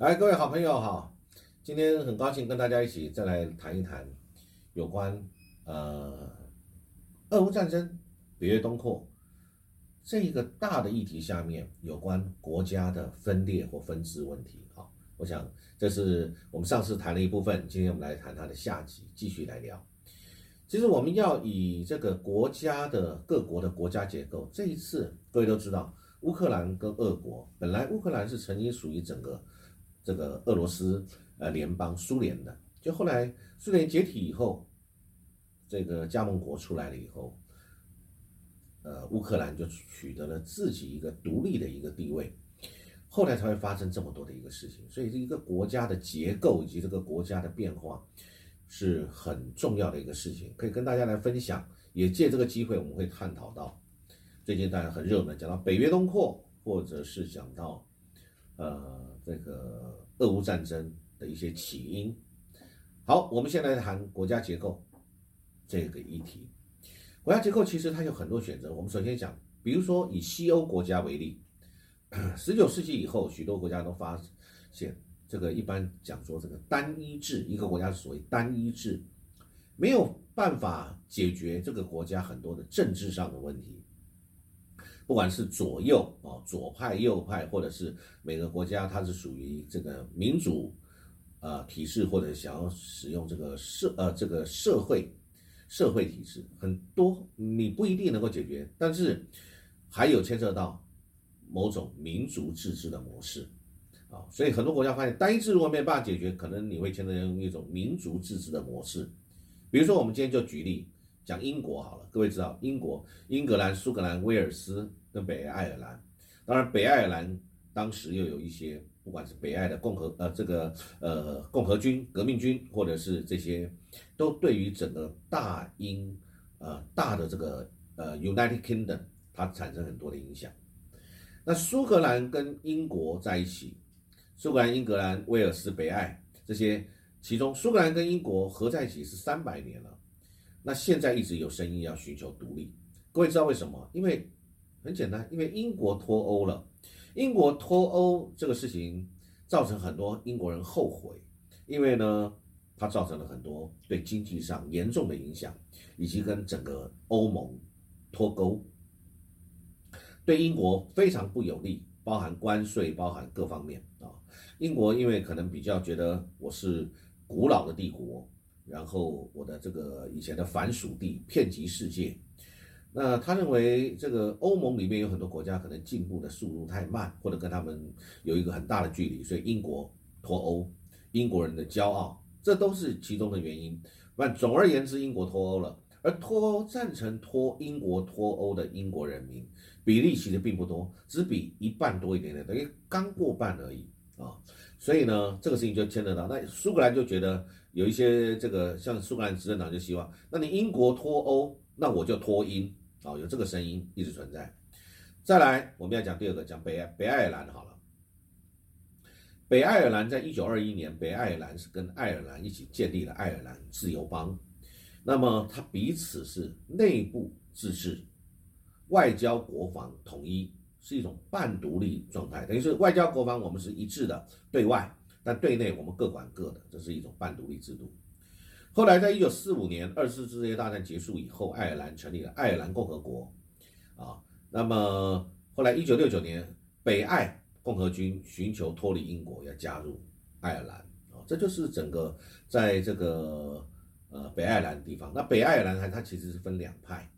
来，各位好朋友好，今天很高兴跟大家一起再来谈一谈有关呃俄乌战争、北约东扩这一个大的议题下面有关国家的分裂或分支问题。好，我想这是我们上次谈了一部分，今天我们来谈它的下集，继续来聊。其实我们要以这个国家的各国的国家结构，这一次各位都知道，乌克兰跟俄国本来乌克兰是曾经属于整个这个俄罗斯呃联邦苏联的，就后来苏联解体以后，这个加盟国出来了以后，呃乌克兰就取得了自己一个独立的一个地位，后来才会发生这么多的一个事情，所以这一个国家的结构以及这个国家的变化。是很重要的一个事情，可以跟大家来分享。也借这个机会，我们会探讨到最近大家很热门，讲到北约东扩，或者是讲到呃这个俄乌战争的一些起因。好，我们先来谈国家结构这个议题。国家结构其实它有很多选择。我们首先讲，比如说以西欧国家为例，十九世纪以后，许多国家都发现。这个一般讲说，这个单一制，一个国家所谓单一制，没有办法解决这个国家很多的政治上的问题。不管是左右啊，左派右派，或者是每个国家它是属于这个民主呃体制，或者想要使用这个社呃这个社会社会体制，很多你不一定能够解决。但是还有牵涉到某种民族自治的模式。啊，所以很多国家发现单一制如果没有办法解决，可能你会牵扯用一种民族自治的模式。比如说，我们今天就举例讲英国好了。各位知道，英国、英格兰、苏格兰、威尔斯跟北爱尔兰，当然北爱尔兰当时又有一些，不管是北爱的共和呃这个呃共和军、革命军，或者是这些，都对于整个大英呃大的这个呃 United Kingdom 它产生很多的影响。那苏格兰跟英国在一起。苏格兰、英格兰、威尔斯、北爱这些，其中苏格兰跟英国合在一起是三百年了。那现在一直有声音要寻求独立。各位知道为什么？因为很简单，因为英国脱欧了。英国脱欧这个事情造成很多英国人后悔，因为呢，它造成了很多对经济上严重的影响，以及跟整个欧盟脱钩，对英国非常不有利，包含关税，包含各方面啊。英国因为可能比较觉得我是古老的帝国，然后我的这个以前的凡属地遍及世界，那他认为这个欧盟里面有很多国家可能进步的速度太慢，或者跟他们有一个很大的距离，所以英国脱欧，英国人的骄傲，这都是其中的原因。那总而言之，英国脱欧了，而脱欧赞成脱英国脱欧的英国人民比例其实并不多，只比一半多一点点，等于刚过半而已。啊，所以呢，这个事情就牵扯到那苏格兰就觉得有一些这个像苏格兰执政党就希望，那你英国脱欧，那我就脱英啊，有这个声音一直存在。再来，我们要讲第二个，讲北北爱尔兰好了。北爱尔兰在一九二一年，北爱尔兰是跟爱尔兰一起建立了爱尔兰自由邦，那么它彼此是内部自治，外交国防统一。是一种半独立状态，等于是外交国防我们是一致的对外，但对内我们各管各的，这是一种半独立制度。后来在一九四五年二次世界大战结束以后，爱尔兰成立了爱尔兰共和国，啊，那么后来一九六九年北爱共和军寻求脱离英国，要加入爱尔兰，啊，这就是整个在这个呃北爱尔兰地方。那北爱尔兰它它其实是分两派，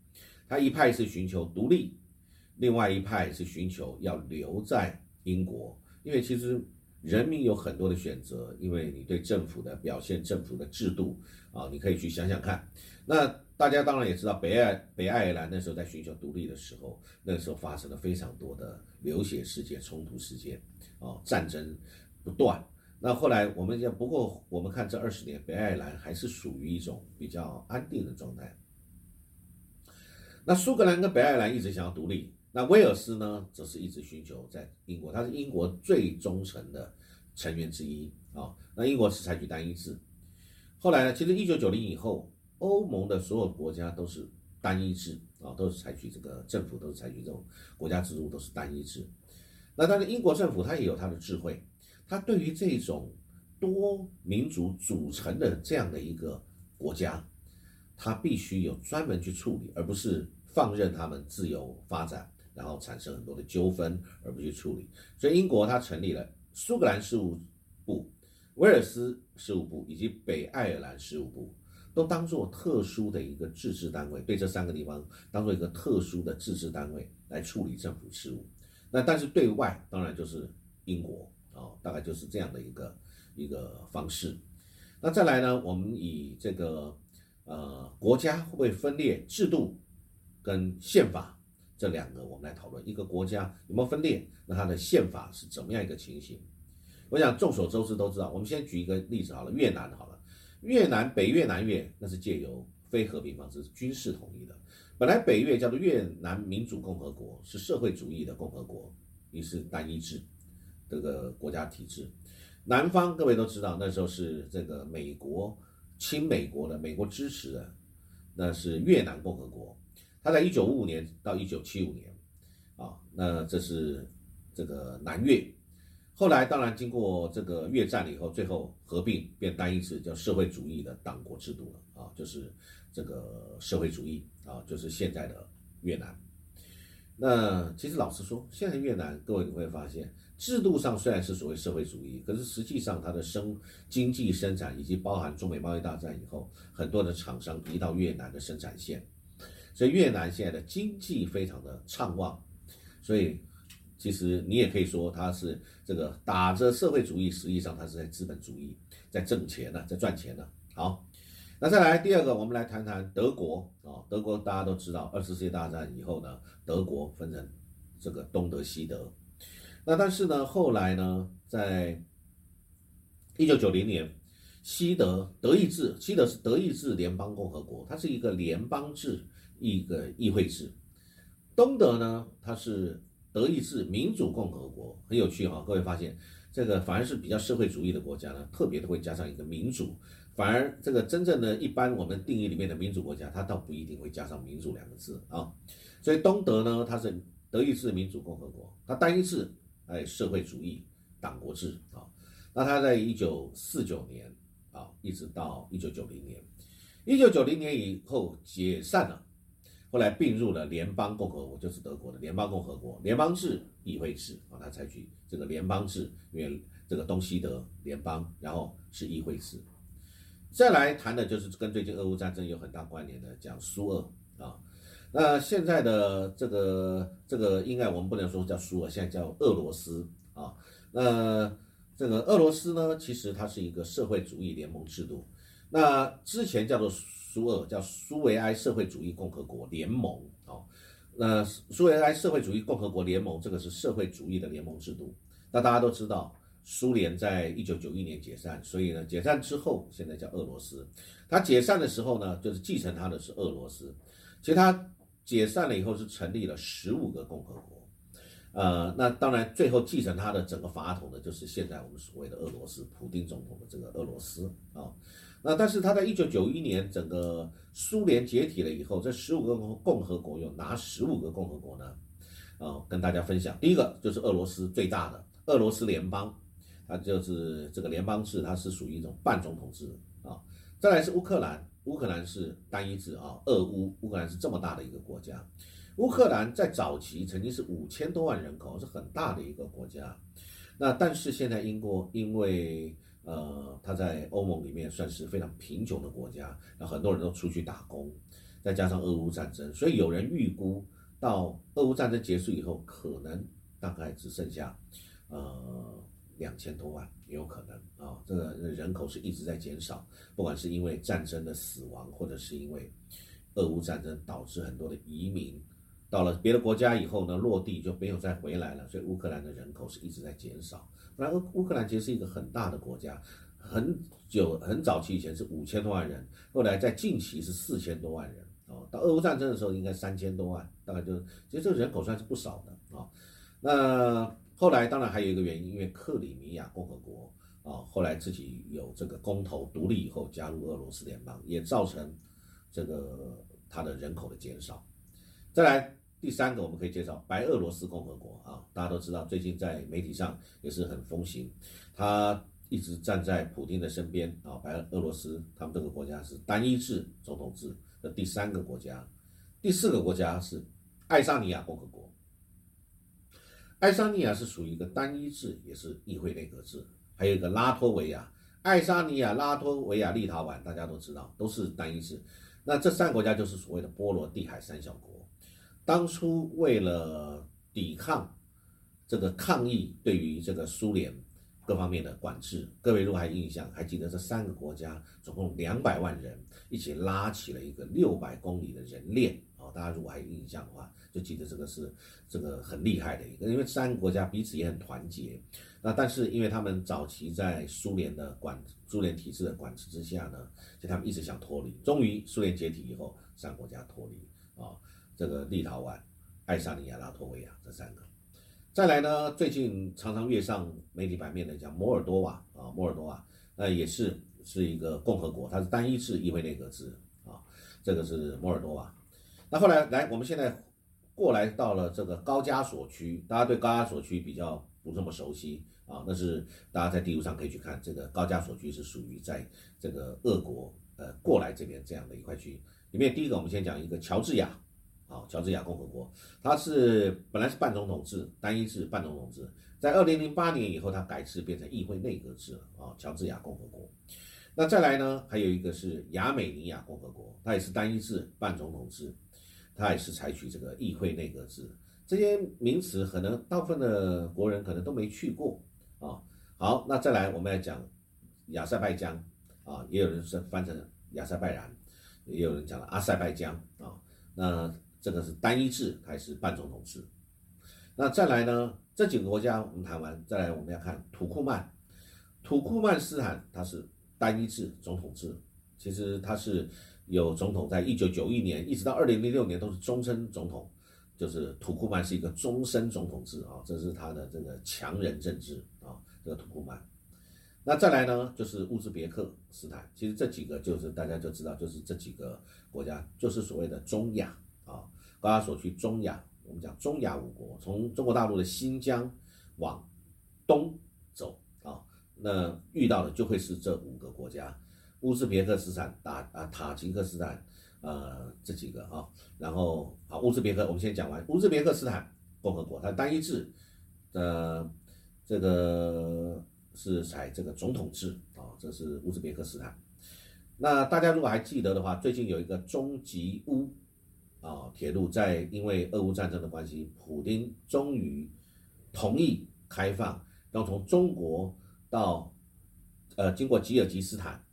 它一派是寻求独立。另外一派是寻求要留在英国，因为其实人民有很多的选择，因为你对政府的表现、政府的制度啊，你可以去想想看。那大家当然也知道，北爱北爱尔兰那时候在寻求独立的时候，那时候发生了非常多的流血事件、冲突事件啊，战争不断。那后来我们讲，不过我们看这二十年，北爱尔兰还是属于一种比较安定的状态。那苏格兰跟北爱尔兰一直想要独立。那威尔斯呢，则是一直寻求在英国，他是英国最忠诚的成员之一啊。那英国是采取单一制，后来呢，其实一九九零以后，欧盟的所有国家都是单一制啊，都是采取这个政府都是采取这种国家制度都是单一制。那但是英国政府它也有它的智慧，他对于这种多民族组成的这样的一个国家，他必须有专门去处理，而不是放任他们自由发展，然后产生很多的纠纷而不去处理。所以英国它成立了苏格兰事务部、威尔斯事务部以及北爱尔兰事务部。都当做特殊的一个自治单位，对这三个地方当做一个特殊的自治单位来处理政府事务。那但是对外当然就是英国啊，大概就是这样的一个一个方式。那再来呢，我们以这个呃国家会不会分裂制度跟宪法这两个我们来讨论，一个国家有没有分裂，那它的宪法是怎么样一个情形？我想众所周知都知道，我们先举一个例子好了，越南好了。越南北越南越那是借由非和平方式军事统一的。本来北越叫做越南民主共和国，是社会主义的共和国，也是单一制这个国家体制。南方各位都知道，那时候是这个美国亲美国的，美国支持的，那是越南共和国。他在一九五五年到一九七五年，啊，那这是这个南越。后来当然经过这个越战了以后，最后合并变单一制，叫社会主义的党国制度了啊，就是这个社会主义啊，就是现在的越南。那其实老实说，现在越南各位你会发现，制度上虽然是所谓社会主义，可是实际上它的生经济生产以及包含中美贸易大战以后，很多的厂商移到越南的生产线，所以越南现在的经济非常的畅旺，所以。其实你也可以说，它是这个打着社会主义，实际上它是在资本主义，在挣钱呢，在赚钱呢。好，那再来第二个，我们来谈谈德国啊。德国大家都知道，二次世界大战以后呢，德国分成这个东德、西德。那但是呢，后来呢，在一九九零年，西德德意志，西德是德意志联邦共和国，它是一个联邦制一个议会制。东德呢，它是。德意志民主共和国很有趣哈，各位发现这个反而是比较社会主义的国家呢，特别的会加上一个民主，反而这个真正的一般我们定义里面的民主国家，它倒不一定会加上民主两个字啊。所以东德呢，它是德意志民主共和国，它单一制哎社会主义党国制啊。那它在一九四九年啊，一直到一九九零年，一九九零年以后解散了。后来并入了联邦共和国，就是德国的联邦共和国，联邦制议会制啊，他采取这个联邦制，因为这个东西德联邦，然后是议会制。再来谈的就是跟最近俄乌战争有很大关联的，讲苏俄啊。那现在的这个这个应该我们不能说叫苏俄，现在叫俄罗斯啊。那这个俄罗斯呢，其实它是一个社会主义联盟制度，那之前叫做。苏俄叫苏维埃社会主义共和国联盟啊，那苏维埃社会主义共和国联盟这个是社会主义的联盟制度。那大家都知道，苏联在一九九一年解散，所以呢，解散之后现在叫俄罗斯。它解散的时候呢，就是继承它的是俄罗斯。其实它解散了以后是成立了十五个共和国，呃，那当然最后继承它的整个法统的就是现在我们所谓的俄罗斯，普丁总统的这个俄罗斯啊。那但是他在一九九一年整个苏联解体了以后，这十五个共和国有哪十五个共和国呢？啊，跟大家分享，第一个就是俄罗斯最大的俄罗斯联邦，它就是这个联邦制，它是属于一种半总统制啊。再来是乌克兰，乌克兰是单一制啊，俄乌，乌克兰是这么大的一个国家。乌克兰在早期曾经是五千多万人口，是很大的一个国家。那但是现在英国因为呃，他在欧盟里面算是非常贫穷的国家，那很多人都出去打工，再加上俄乌战争，所以有人预估到俄乌战争结束以后，可能大概只剩下呃两千多万，也有可能啊，这个人口是一直在减少，不管是因为战争的死亡，或者是因为俄乌战争导致很多的移民到了别的国家以后呢，落地就没有再回来了，所以乌克兰的人口是一直在减少。然，乌乌克兰其实是一个很大的国家，很久很早期以前是五千多万人，后来在近期是四千多万人哦。到俄乌战争的时候，应该三千多万，大概就其实这个人口算是不少的啊。那后来当然还有一个原因，因为克里米亚共和国啊，后来自己有这个公投独立以后加入俄罗斯联邦，也造成这个它的人口的减少。再来第三个我们可以介绍白俄罗斯共和国啊，大家都知道，最近在媒体上也是很风行，他一直站在普京的身边啊。白俄罗斯他们这个国家是单一制总统制的第三个国家，第四个国家是爱沙尼亚共和国。爱沙尼亚是属于一个单一制，也是议会内阁制，还有一个拉脱维亚。爱沙尼亚、拉脱维亚、立陶宛，大家都知道都是单一制。那这三个国家就是所谓的波罗的海三小国。当初为了抵抗这个抗议，对于这个苏联各方面的管制，各位如果还印象，还记得这三个国家总共两百万人一起拉起了一个六百公里的人链啊！大家如果还有印象的话，就记得这个是这个很厉害的一个，因为三个国家彼此也很团结。那但是因为他们早期在苏联的管苏联体制的管制之下呢，就他们一直想脱离，终于苏联解体以后，三个国家脱离啊。这个立陶宛、爱沙尼亚、拉脱维亚这三个，再来呢，最近常常跃上媒体版面的叫摩尔多瓦啊，摩尔多瓦，那也是是一个共和国，它是单一制议会内阁制啊，这个是摩尔多瓦。那后来来，我们现在过来到了这个高加索区，大家对高加索区比较不这么熟悉啊，那是大家在地图上可以去看，这个高加索区是属于在这个俄国呃过来这边这样的一块区域里面。第一个，我们先讲一个乔治亚。啊，乔治亚共和国，它是本来是半总统制、单一制、半总统制，在二零零八年以后，它改制变成议会内阁制了啊。乔治亚共和国，那再来呢，还有一个是亚美尼亚共和国，它也是单一制、半总统制，它也是采取这个议会内阁制。这些名词可能大部分的国人可能都没去过啊。好，那再来我们来讲亚塞拜疆啊，也有人是翻成亚塞拜然，也有人讲了阿塞拜疆啊，那。这个是单一制还是半总统制？那再来呢？这几个国家我们谈完，再来我们要看土库曼。土库曼斯坦它是单一制总统制，其实它是有总统，在一九九一年一直到二零零六年都是终身总统，就是土库曼是一个终身总统制啊，这是它的这个强人政治啊，这个土库曼。那再来呢，就是乌兹别克斯坦，其实这几个就是大家就知道，就是这几个国家就是所谓的中亚。啊，高加索区中亚，我们讲中亚五国，从中国大陆的新疆往东走啊，那遇到的就会是这五个国家：乌兹别克斯坦、塔啊塔吉克斯坦，呃这几个啊。然后好，乌兹别克我们先讲完，乌兹别克斯坦共和国它单一制，呃这个是采这个总统制啊，这是乌兹别克斯坦。那大家如果还记得的话，最近有一个中吉乌。啊，铁路在因为俄乌战争的关系，普京终于同意开放，要从中国到呃经过吉尔吉斯坦，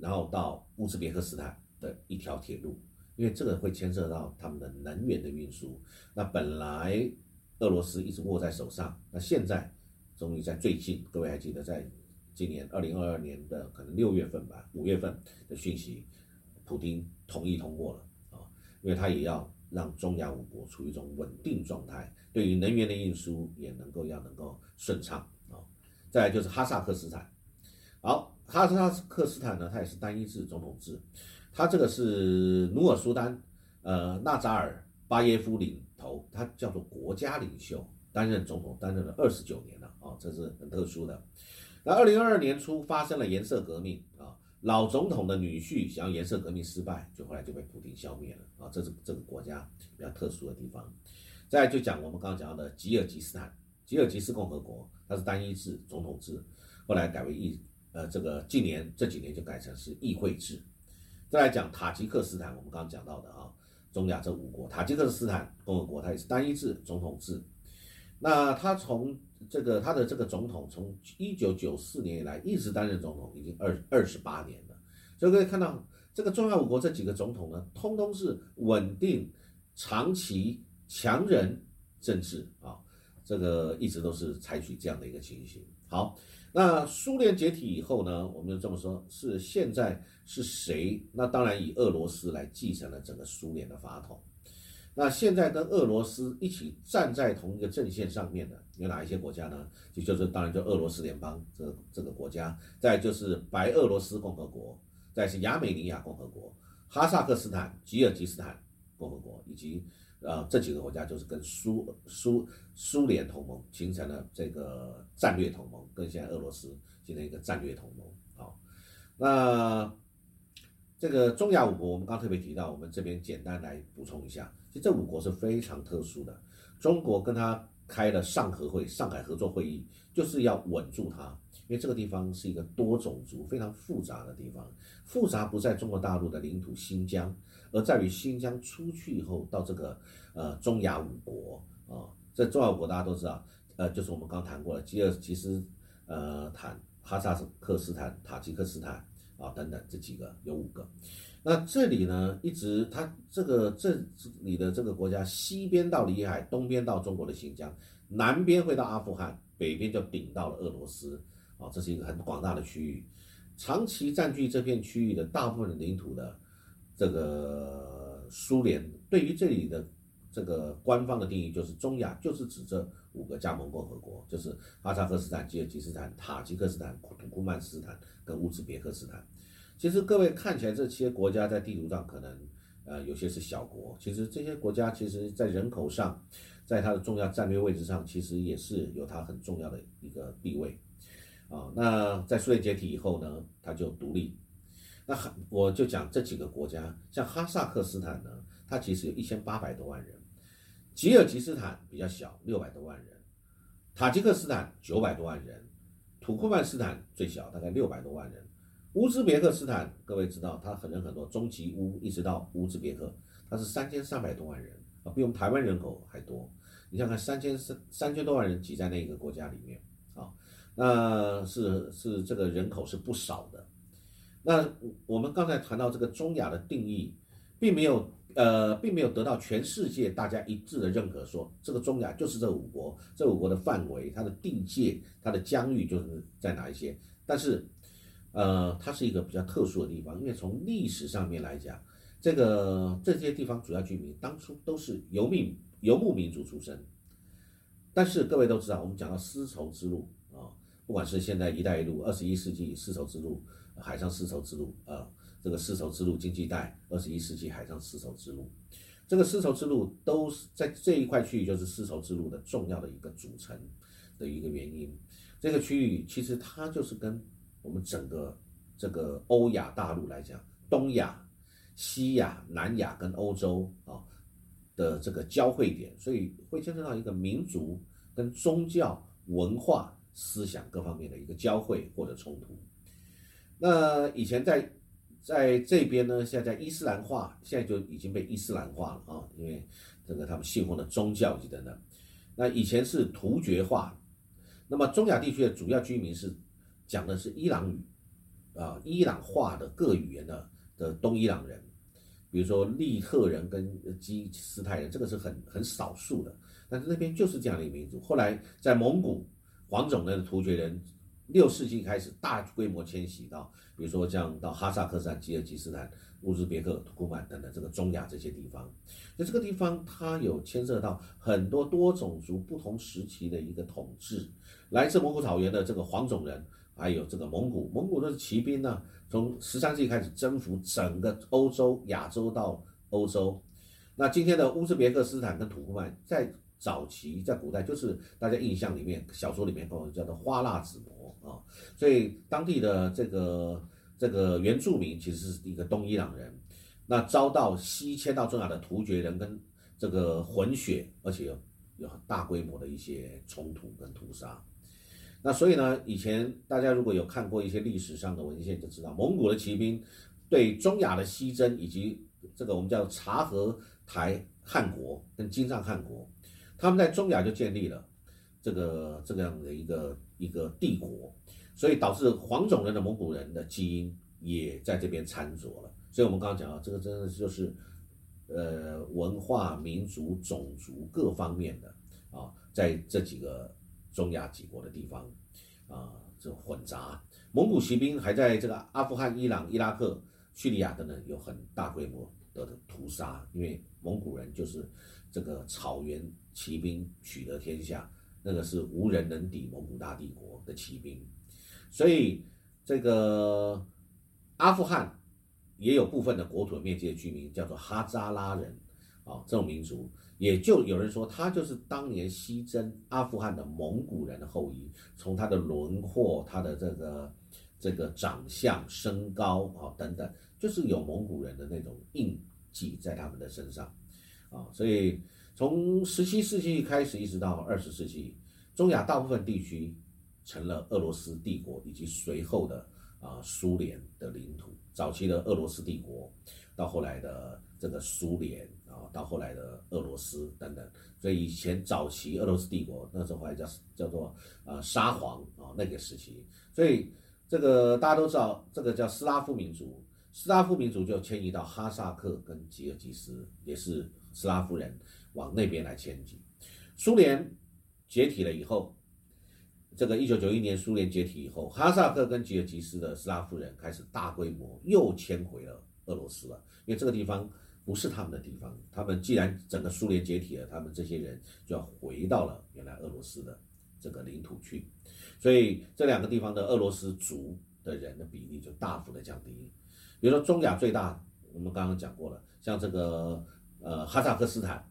然后到乌兹别克斯坦的一条铁路，因为这个会牵涉到他们的能源的运输。那本来俄罗斯一直握在手上，那现在终于在最近，各位还记得在今年二零二二年的可能六月份吧，五月份的讯息，普京同意通过了。因为它也要让中亚五国处于一种稳定状态，对于能源的运输也能够要能够顺畅啊。再就是哈萨克斯坦，好，哈萨克斯坦呢，它也是单一制总统制，它这个是努尔苏丹，呃，纳扎尔巴耶夫领头，他叫做国家领袖，担任总统担任了二十九年了啊，这是很特殊的。那二零二二年初发生了颜色革命啊。老总统的女婿想要颜色革命失败，就后来就被普京消灭了啊！这是这个国家比较特殊的地方。再就讲我们刚刚讲到的吉尔吉斯坦，吉尔吉斯共和国，它是单一制总统制，后来改为议呃这个近年这几年就改成是议会制。再来讲塔吉克斯坦，我们刚刚讲到的啊，中亚这五国，塔吉克斯坦共和国它也是单一制总统制。那它从这个他的这个总统从一九九四年以来一直担任总统，已经二二十八年了。所以可以看到，这个中亚五国这几个总统呢，通通是稳定、长期强人政治啊，这个一直都是采取这样的一个情形。好，那苏联解体以后呢，我们就这么说，是现在是谁？那当然以俄罗斯来继承了整个苏联的法统。那现在跟俄罗斯一起站在同一个阵线上面的有哪一些国家呢？就就是当然就俄罗斯联邦这这个国家，再就是白俄罗斯共和国，再是亚美尼亚共和国、哈萨克斯坦、吉尔吉斯坦共和国以及呃，这几个国家就是跟苏苏苏联同盟，形成了这个战略同盟，跟现在俄罗斯形成一个战略同盟。好，那这个中亚五国，我们刚特别提到，我们这边简单来补充一下，这五国是非常特殊的。中国跟他开了上合会、上海合作会议，就是要稳住它，因为这个地方是一个多种族、非常复杂的地方。复杂不在中国大陆的领土新疆。而在于新疆出去以后，到这个呃中亚五国啊，这中亚五国大家都知道，呃，就是我们刚谈过了，吉尔吉斯呃坦、哈萨克斯坦、塔吉克斯坦啊等等这几个有五个。那这里呢，一直它这个这里的这个国家，西边到里海，东边到中国的新疆，南边会到阿富汗，北边就顶到了俄罗斯啊，这是一个很广大的区域，长期占据这片区域的大部分领土的。这个苏联对于这里的这个官方的定义就是中亚，就是指这五个加盟共和国，就是哈萨克斯坦、吉尔吉斯坦、塔吉克斯坦、土库曼斯坦跟乌兹别克斯坦。其实各位看起来这些国家在地图上可能呃有些是小国，其实这些国家其实在人口上，在它的重要战略位置上，其实也是有它很重要的一个地位啊。那在苏联解体以后呢，它就独立。那哈，我就讲这几个国家，像哈萨克斯坦呢，它其实有一千八百多万人；吉尔吉斯坦比较小，六百多万人；塔吉克斯坦九百多万人；土库曼斯坦最小，大概六百多万人；乌兹别克斯坦，各位知道，它很人很多，中吉乌一直到乌兹别克，它是三千三百多万人啊，比我们台湾人口还多。你想看三千三三千多万人挤在那个国家里面啊，那是是这个人口是不少的。那我们刚才谈到这个中亚的定义，并没有呃，并没有得到全世界大家一致的认可，说这个中亚就是这五国，这五国的范围、它的地界、它的疆域就是在哪一些。但是，呃，它是一个比较特殊的地方，因为从历史上面来讲，这个这些地方主要居民当初都是游民、游牧民族出身。但是各位都知道，我们讲到丝绸之路啊，不管是现在“一带一路”，二十一世纪丝绸之路。海上丝绸之路啊，这个丝绸之路经济带，二十一世纪海上丝绸之路，这个丝绸之路都是在这一块区域，就是丝绸之路的重要的一个组成的一个原因。这个区域其实它就是跟我们整个这个欧亚大陆来讲，东亚、西亚、南亚跟欧洲啊的这个交汇点，所以会牵涉到一个民族跟宗教、文化、思想各方面的一个交汇或者冲突。那以前在在这边呢，现在伊斯兰化，现在就已经被伊斯兰化了啊，因为这个他们信奉的宗教等等。那以前是突厥化，那么中亚地区的主要居民是讲的是伊朗语啊，伊朗化的各语言的的东伊朗人，比如说利特人跟基斯泰人，这个是很很少数的，但是那边就是这样的一个民族。后来在蒙古黄种人的突厥人。六世纪开始大规模迁徙到，比如说像到哈萨克斯坦、吉尔吉斯坦、乌兹别克、土库曼等等这个中亚这些地方，那这个地方它有牵涉到很多多种族不同时期的一个统治，来自蒙古草原的这个黄种人，还有这个蒙古，蒙古的骑兵呢，从十三世纪开始征服整个欧洲、亚洲到欧洲，那今天的乌兹别克斯坦跟土库曼在。早期在古代就是大家印象里面小说里面都叫做花剌子模啊，所以当地的这个这个原住民其实是一个东伊朗人，那遭到西迁到中亚的突厥人跟这个混血，而且有有大规模的一些冲突跟屠杀。那所以呢，以前大家如果有看过一些历史上的文献，就知道蒙古的骑兵对中亚的西征以及这个我们叫察合台汗国跟金帐汗国。他们在中亚就建立了这个这样的一个一个帝国，所以导致黄种人的蒙古人的基因也在这边掺着了。所以我们刚刚讲到，这个真的就是呃文化、民族、种族各方面的啊，在这几个中亚几国的地方啊，这混杂。蒙古骑兵还在这个阿富汗、伊朗、伊拉克、叙利亚等等有很大规模的屠杀，因为蒙古人就是这个草原。骑兵取得天下，那个是无人能敌蒙古大帝国的骑兵，所以这个阿富汗也有部分的国土面积的居民叫做哈扎拉人啊，这种民族。也就有人说他就是当年西征阿富汗的蒙古人的后裔，从他的轮廓、他的这个这个长相、身高啊等等，就是有蒙古人的那种印记在他们的身上，啊，所以从十七世纪开始一直到二十世纪，中亚大部分地区成了俄罗斯帝国以及随后的啊苏联的领土。早期的俄罗斯帝国，到后来的这个苏联。啊，到后来的俄罗斯等等，所以以前早期俄罗斯帝国那时候还叫叫做呃沙皇啊那个时期，所以这个大家都知道，这个叫斯拉夫民族，斯拉夫民族就迁移到哈萨克跟吉尔吉斯，也是斯拉夫人往那边来迁徙。苏联解体了以后，这个一九九一年苏联解体以后，哈萨克跟吉尔吉斯的斯拉夫人开始大规模又迁回了俄罗斯了，因为这个地方。不是他们的地方，他们既然整个苏联解体了，他们这些人就要回到了原来俄罗斯的这个领土去，所以这两个地方的俄罗斯族的人的比例就大幅的降低。比如说中亚最大，我们刚刚讲过了，像这个呃哈萨克斯坦，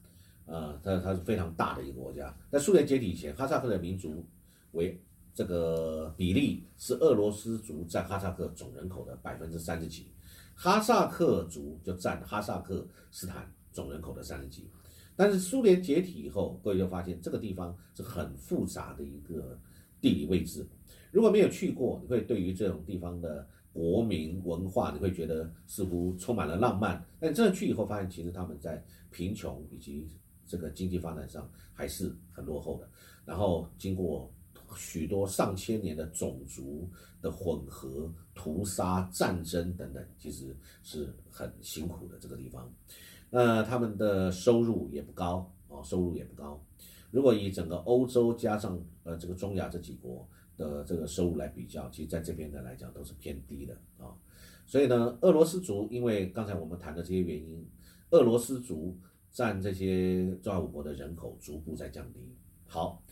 呃它它是非常大的一个国家，在苏联解体以前，哈萨克的民族为这个比例是俄罗斯族占哈萨克总人口的百分之三十几。哈萨克族就占哈萨克斯坦总人口的三十几，但是苏联解体以后，各位就发现这个地方是很复杂的一个地理位置。如果没有去过，你会对于这种地方的国民文化，你会觉得似乎充满了浪漫。但真的去以后，发现其实他们在贫穷以及这个经济发展上还是很落后的。然后经过。许多上千年的种族的混合、屠杀、战争等等，其实是很辛苦的这个地方。那他们的收入也不高啊，收入也不高。如果以整个欧洲加上呃这个中亚这几国的这个收入来比较，其实在这边的来讲都是偏低的啊。所以呢，俄罗斯族因为刚才我们谈的这些原因，俄罗斯族占这些中亚五国的人口逐步在降低。好。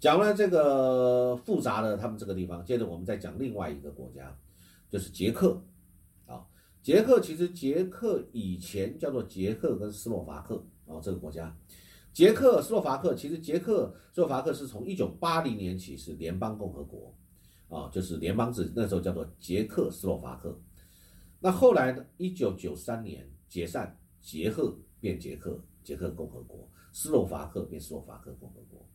讲完这个复杂的他们这个地方，接着我们再讲另外一个国家，就是捷克，啊，捷克其实捷克以前叫做捷克跟斯洛伐克啊这个国家，捷克斯洛伐克其实捷克斯洛伐克是从一九八零年起是联邦共和国，啊就是联邦制，那时候叫做捷克斯洛伐克，那后来呢，一九九三年解散，捷克变捷克捷克共和国，斯洛伐克变斯洛伐克共和国。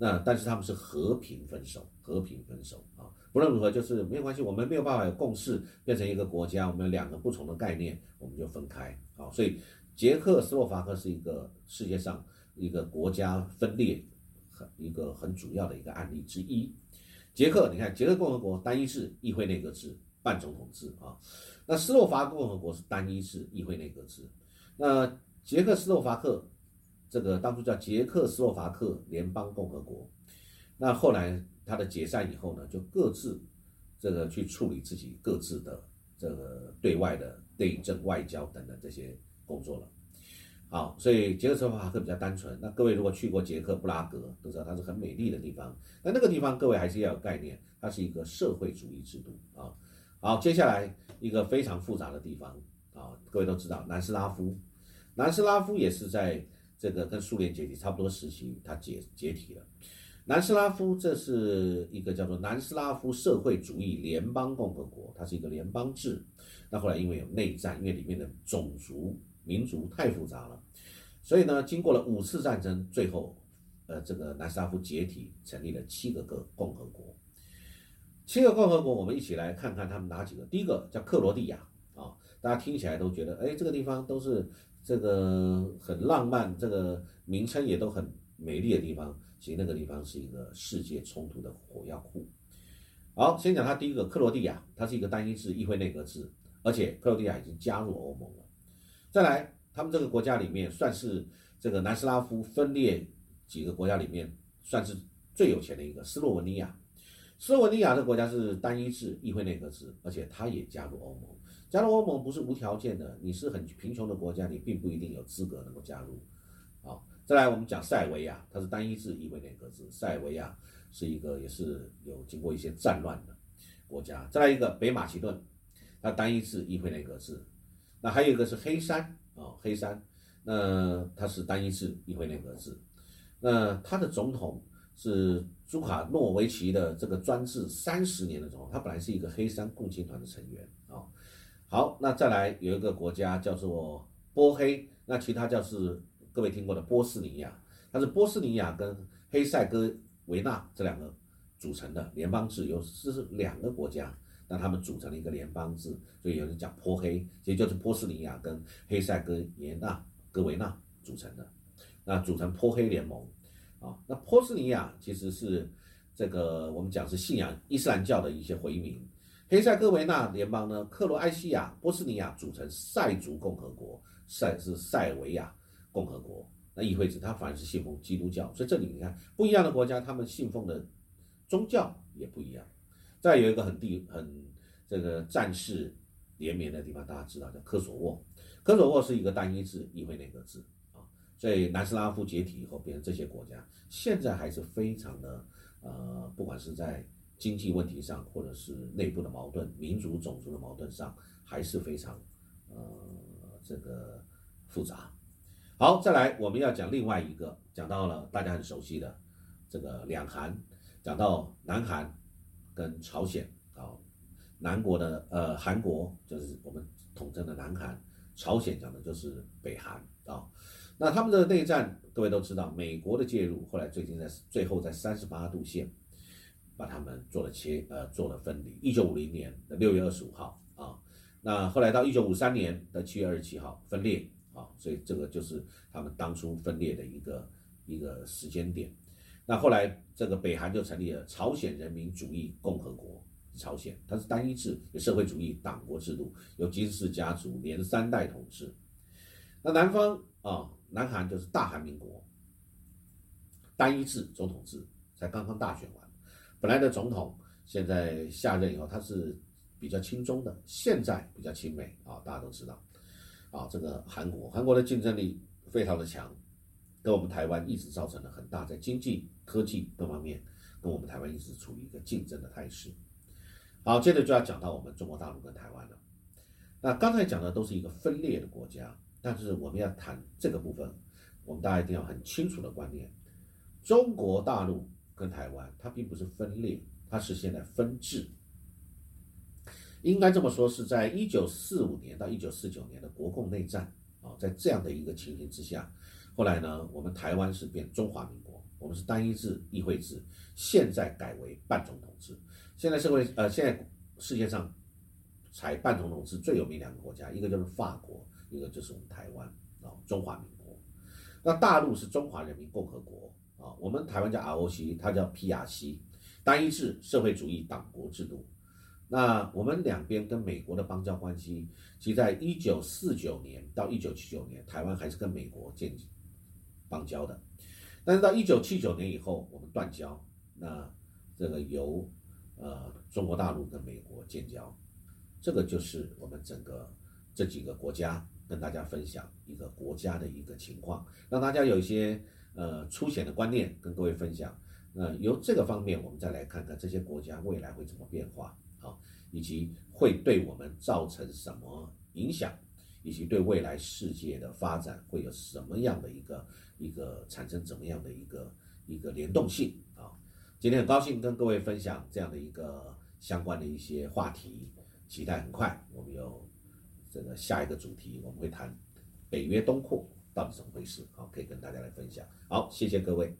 那但是他们是和平分手，和平分手啊，不论如何就是没有关系，我们没有办法有共识变成一个国家，我们有两个不同的概念，我们就分开啊。所以捷克斯洛伐克是一个世界上一个国家分裂很一个很主要的一个案例之一。捷克，你看捷克共和国单一制议会内阁制半总统制啊，那斯洛伐共和国是单一制议会内阁制，那捷克斯洛伐克。这个当初叫捷克斯洛伐克联邦共和国，那后来它的解散以后呢，就各自这个去处理自己各自的这个对外的内政、外交等等这些工作了。好，所以捷克斯洛伐克比较单纯。那各位如果去过捷克布拉格，都知道它是很美丽的地方。那那个地方各位还是要有概念，它是一个社会主义制度啊。好，接下来一个非常复杂的地方啊，各位都知道南斯拉夫，南斯拉夫也是在。这个跟苏联解体差不多时期，它解解体了。南斯拉夫这是一个叫做南斯拉夫社会主义联邦共和国，它是一个联邦制。那后来因为有内战，因为里面的种族民族太复杂了，所以呢，经过了五次战争，最后，呃，这个南斯拉夫解体，成立了七个个共和国。七个共和国，我们一起来看看他们哪几个。第一个叫克罗地亚啊，大家听起来都觉得，哎，这个地方都是。这个很浪漫，这个名称也都很美丽的地方，其实那个地方是一个世界冲突的火药库。好，先讲它第一个克罗地亚，它是一个单一制议会内阁制，而且克罗地亚已经加入欧盟了。再来，他们这个国家里面算是这个南斯拉夫分裂几个国家里面算是最有钱的一个斯洛文尼亚。斯洛文尼亚这个国家是单一制议会内阁制，而且它也加入欧盟。加入欧盟不是无条件的，你是很贫穷的国家，你并不一定有资格能够加入。好，再来我们讲塞维亚，它是单一制议会内阁制，塞维亚是一个也是有经过一些战乱的国家。再来一个北马其顿，它单一制议会内阁制。那还有一个是黑山啊，黑山，那它是单一制议会内阁制，那它的总统是朱卡诺维奇的这个专制三十年的总统，他本来是一个黑山共青团的成员。好，那再来有一个国家叫做波黑，那其他叫是各位听过的波斯尼亚，它是波斯尼亚跟黑塞哥维纳这两个组成的联邦制，有这是两个国家，那他们组成了一个联邦制，所以有人讲波黑，其实就是波斯尼亚跟黑塞哥耶纳哥维纳组成的，那组成波黑联盟啊，那波斯尼亚其实是这个我们讲是信仰伊斯兰教的一些回民。黑塞哥维纳联邦呢，克罗埃西亚、波斯尼亚组成塞族共和国，塞是塞维亚共和国。那议会制它反而是信奉基督教，所以这里你看不一样的国家，他们信奉的宗教也不一样。再有一个很地很这个战事连绵的地方，大家知道叫科索沃。科索沃是一个单一制议会内阁制啊，所以南斯拉夫解体以后变成这些国家，现在还是非常的呃，不管是在。经济问题上，或者是内部的矛盾、民族种族的矛盾上，还是非常，呃，这个复杂。好，再来我们要讲另外一个，讲到了大家很熟悉的这个两韩，讲到南韩跟朝鲜啊，南国的呃韩国就是我们统称的南韩，朝鲜讲的就是北韩啊。那他们的内战，各位都知道，美国的介入，后来最近在最后在三十八度线。把他们做了切，呃，做了分离。一九五零年的六月二十五号啊，那后来到一九五三年的七月二十七号分裂啊，所以这个就是他们当初分裂的一个一个时间点。那后来这个北韩就成立了朝鲜人民主义共和国，朝鲜它是单一制社会主义党国制度，由金氏家族连三代统治。那南方啊，南韩就是大韩民国，单一制总统制，才刚刚大选完。本来的总统现在下任以后，他是比较轻中的，现在比较亲美啊，大家都知道，啊，这个韩国，韩国的竞争力非常的强，跟我们台湾一直造成了很大在经济、科技各方面，跟我们台湾一直处于一个竞争的态势。好，接着就要讲到我们中国大陆跟台湾了。那刚才讲的都是一个分裂的国家，但是我们要谈这个部分，我们大家一定要很清楚的观念，中国大陆。跟台湾，它并不是分裂，它是现在分治。应该这么说，是在一九四五年到一九四九年的国共内战啊，在这样的一个情形之下，后来呢，我们台湾是变中华民国，我们是单一制议会制，现在改为半总统制。现在社会呃，现在世界上采半总统制最有名两个国家，一个就是法国，一个就是我们台湾啊，中华民国。那大陆是中华人民共和国。啊，我们台湾叫 ROC，它叫 PRC，单一制社会主义党国制度。那我们两边跟美国的邦交关系，其实在一九四九年到一九七九年，台湾还是跟美国建邦交的。但是到一九七九年以后，我们断交，那这个由呃中国大陆跟美国建交，这个就是我们整个这几个国家跟大家分享一个国家的一个情况，让大家有一些。呃，粗浅的观念跟各位分享。那由这个方面，我们再来看看这些国家未来会怎么变化，好，以及会对我们造成什么影响，以及对未来世界的发展会有什么样的一个一个产生怎么样的一个一个联动性啊？今天很高兴跟各位分享这样的一个相关的一些话题，期待很快我们有这个下一个主题，我们会谈北约东扩。到底怎么回事好可以跟大家来分享。好谢谢各位。